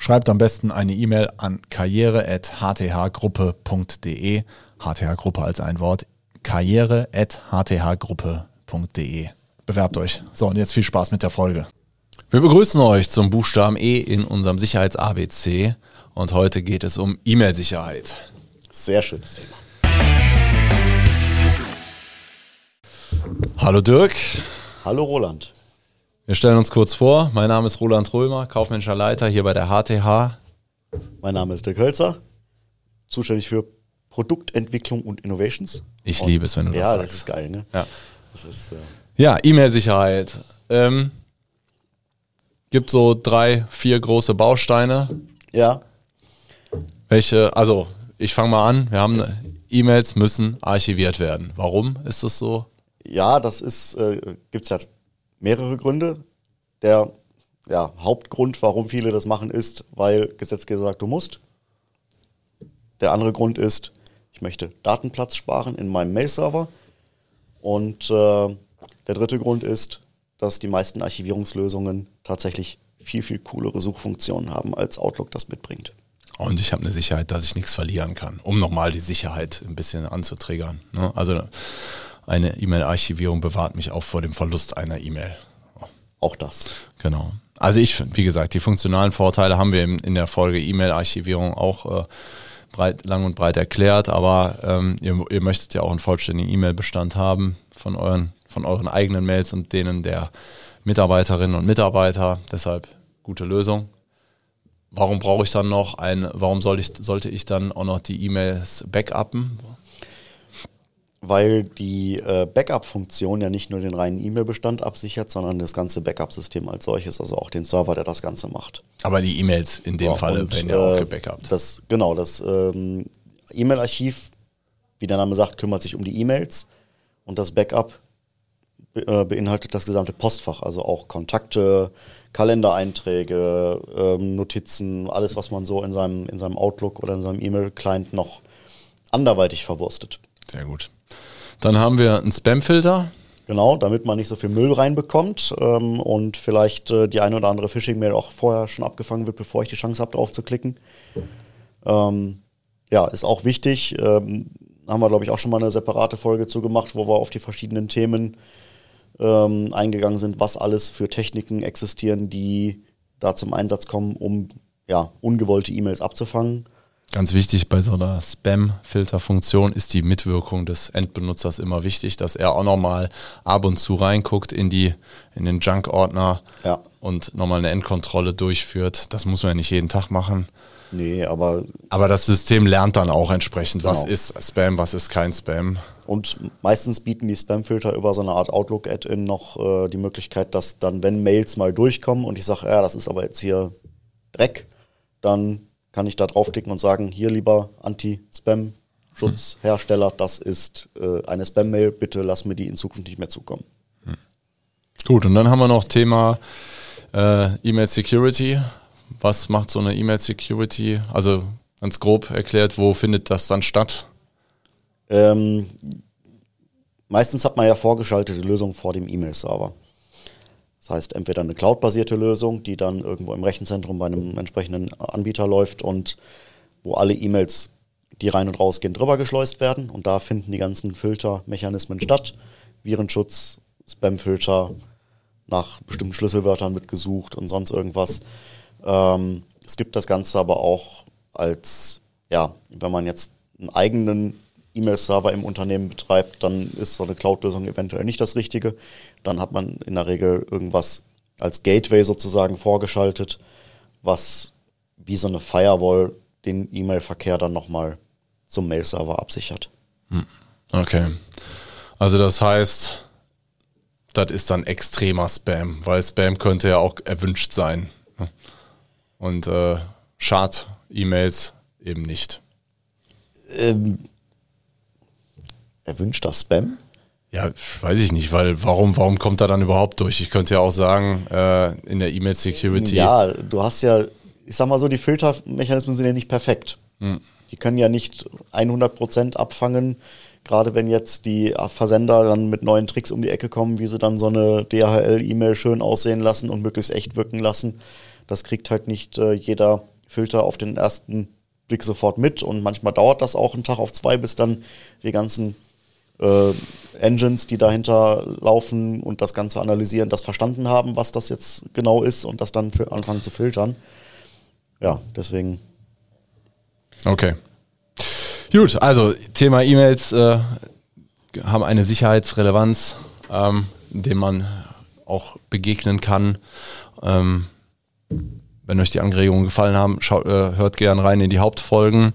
Schreibt am besten eine E-Mail an karriere.hthgruppe.de. HTH-Gruppe als ein Wort. karriere.hthgruppe.de. Bewerbt euch. So, und jetzt viel Spaß mit der Folge. Wir begrüßen euch zum Buchstaben E in unserem Sicherheits-ABC. Und heute geht es um E-Mail-Sicherheit. Sehr schönes Thema. Hallo Dirk. Hallo Roland. Wir stellen uns kurz vor. Mein Name ist Roland Römer, kaufmännischer Leiter hier bei der HTH. Mein Name ist Dirk Hölzer, zuständig für Produktentwicklung und Innovations. Ich und liebe es, wenn du das ja, sagst. Ja, das ist geil, ne? Ja, äh ja E-Mail-Sicherheit. Ähm, gibt so drei, vier große Bausteine. Ja. Welche, also ich fange mal an. Wir haben E-Mails müssen archiviert werden. Warum ist das so? Ja, das ist, äh, gibt es ja mehrere Gründe. Der ja, Hauptgrund, warum viele das machen, ist, weil Gesetzgeber sagt, du musst. Der andere Grund ist, ich möchte Datenplatz sparen in meinem Mail-Server. Und äh, der dritte Grund ist, dass die meisten Archivierungslösungen tatsächlich viel, viel coolere Suchfunktionen haben, als Outlook das mitbringt. Und ich habe eine Sicherheit, dass ich nichts verlieren kann, um nochmal die Sicherheit ein bisschen anzutriggern. Ne? Also eine E-Mail-Archivierung bewahrt mich auch vor dem Verlust einer E-Mail. Auch das. Genau. Also ich, wie gesagt, die funktionalen Vorteile haben wir in, der Folge E-Mail-Archivierung auch äh, breit, lang und breit erklärt, aber ähm, ihr, ihr, möchtet ja auch einen vollständigen E-Mail-Bestand haben von euren, von euren eigenen Mails und denen der Mitarbeiterinnen und Mitarbeiter. Deshalb gute Lösung. Warum brauche ich dann noch ein, warum soll ich, sollte ich dann auch noch die E-Mails backuppen? Weil die äh, Backup-Funktion ja nicht nur den reinen E-Mail-Bestand absichert, sondern das ganze Backup-System als solches, also auch den Server, der das Ganze macht. Aber die E-Mails in dem ja, Falle werden ja auch äh, gebackupt. Das, genau, das ähm, E-Mail-Archiv, wie der Name sagt, kümmert sich um die E-Mails und das Backup äh, beinhaltet das gesamte Postfach, also auch Kontakte, Kalendereinträge, ähm, Notizen, alles, was man so in seinem, in seinem Outlook oder in seinem E-Mail-Client noch anderweitig verwurstet. Sehr gut. Dann haben wir einen Spam-Filter. Genau, damit man nicht so viel Müll reinbekommt ähm, und vielleicht äh, die eine oder andere Phishing-Mail auch vorher schon abgefangen wird, bevor ich die Chance habe, drauf zu klicken. Ähm, ja, ist auch wichtig. Ähm, haben wir, glaube ich, auch schon mal eine separate Folge zu gemacht, wo wir auf die verschiedenen Themen ähm, eingegangen sind, was alles für Techniken existieren, die da zum Einsatz kommen, um ja, ungewollte E-Mails abzufangen. Ganz wichtig bei so einer Spam-Filter-Funktion ist die Mitwirkung des Endbenutzers immer wichtig, dass er auch nochmal ab und zu reinguckt in, die, in den Junk-Ordner ja. und nochmal eine Endkontrolle durchführt. Das muss man ja nicht jeden Tag machen. Nee, aber. Aber das System lernt dann auch entsprechend, genau. was ist Spam, was ist kein Spam. Und meistens bieten die Spam-Filter über so eine Art Outlook-Add-in noch äh, die Möglichkeit, dass dann, wenn Mails mal durchkommen und ich sage, ja, das ist aber jetzt hier Dreck, dann kann ich da draufklicken und sagen, hier lieber Anti-Spam-Schutzhersteller, das ist äh, eine Spam-Mail, bitte lass mir die in Zukunft nicht mehr zukommen. Gut, und dann haben wir noch Thema äh, E-Mail Security. Was macht so eine E-Mail Security? Also ganz grob erklärt, wo findet das dann statt? Ähm, meistens hat man ja vorgeschaltete Lösungen vor dem E-Mail-Server. Das heißt, entweder eine cloud-basierte Lösung, die dann irgendwo im Rechenzentrum bei einem entsprechenden Anbieter läuft und wo alle E-Mails, die rein und rausgehen, drüber geschleust werden. Und da finden die ganzen Filtermechanismen statt. Virenschutz, Spamfilter, nach bestimmten Schlüsselwörtern wird gesucht und sonst irgendwas. Ähm, es gibt das Ganze aber auch als, ja, wenn man jetzt einen eigenen E-Mail-Server im Unternehmen betreibt, dann ist so eine Cloud-Lösung eventuell nicht das Richtige. Dann hat man in der Regel irgendwas als Gateway sozusagen vorgeschaltet, was wie so eine Firewall den E-Mail-Verkehr dann nochmal zum Mail-Server absichert. Hm. Okay. Also das heißt, das ist dann extremer Spam, weil Spam könnte ja auch erwünscht sein. Und äh, Schad-E-Mails eben nicht Ähm, erwünschter Spam? Ja, weiß ich nicht, weil warum, warum kommt er dann überhaupt durch? Ich könnte ja auch sagen, äh, in der E-Mail Security. Ja, du hast ja, ich sag mal so, die Filtermechanismen sind ja nicht perfekt. Hm. Die können ja nicht 100% abfangen, gerade wenn jetzt die Versender dann mit neuen Tricks um die Ecke kommen, wie sie dann so eine DHL-E-Mail schön aussehen lassen und möglichst echt wirken lassen. Das kriegt halt nicht äh, jeder Filter auf den ersten Blick sofort mit und manchmal dauert das auch einen Tag auf zwei, bis dann die ganzen äh, Engines, die dahinter laufen und das Ganze analysieren, das verstanden haben, was das jetzt genau ist und das dann anfangen zu filtern. Ja, deswegen. Okay. Gut, also Thema E-Mails äh, haben eine Sicherheitsrelevanz, ähm, dem man auch begegnen kann. Ähm, wenn euch die Anregungen gefallen haben, schaut, äh, hört gerne rein in die Hauptfolgen.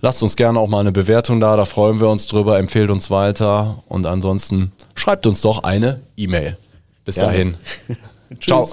Lasst uns gerne auch mal eine Bewertung da, da freuen wir uns drüber, empfehlt uns weiter und ansonsten schreibt uns doch eine E-Mail. Bis gerne. dahin. Ciao.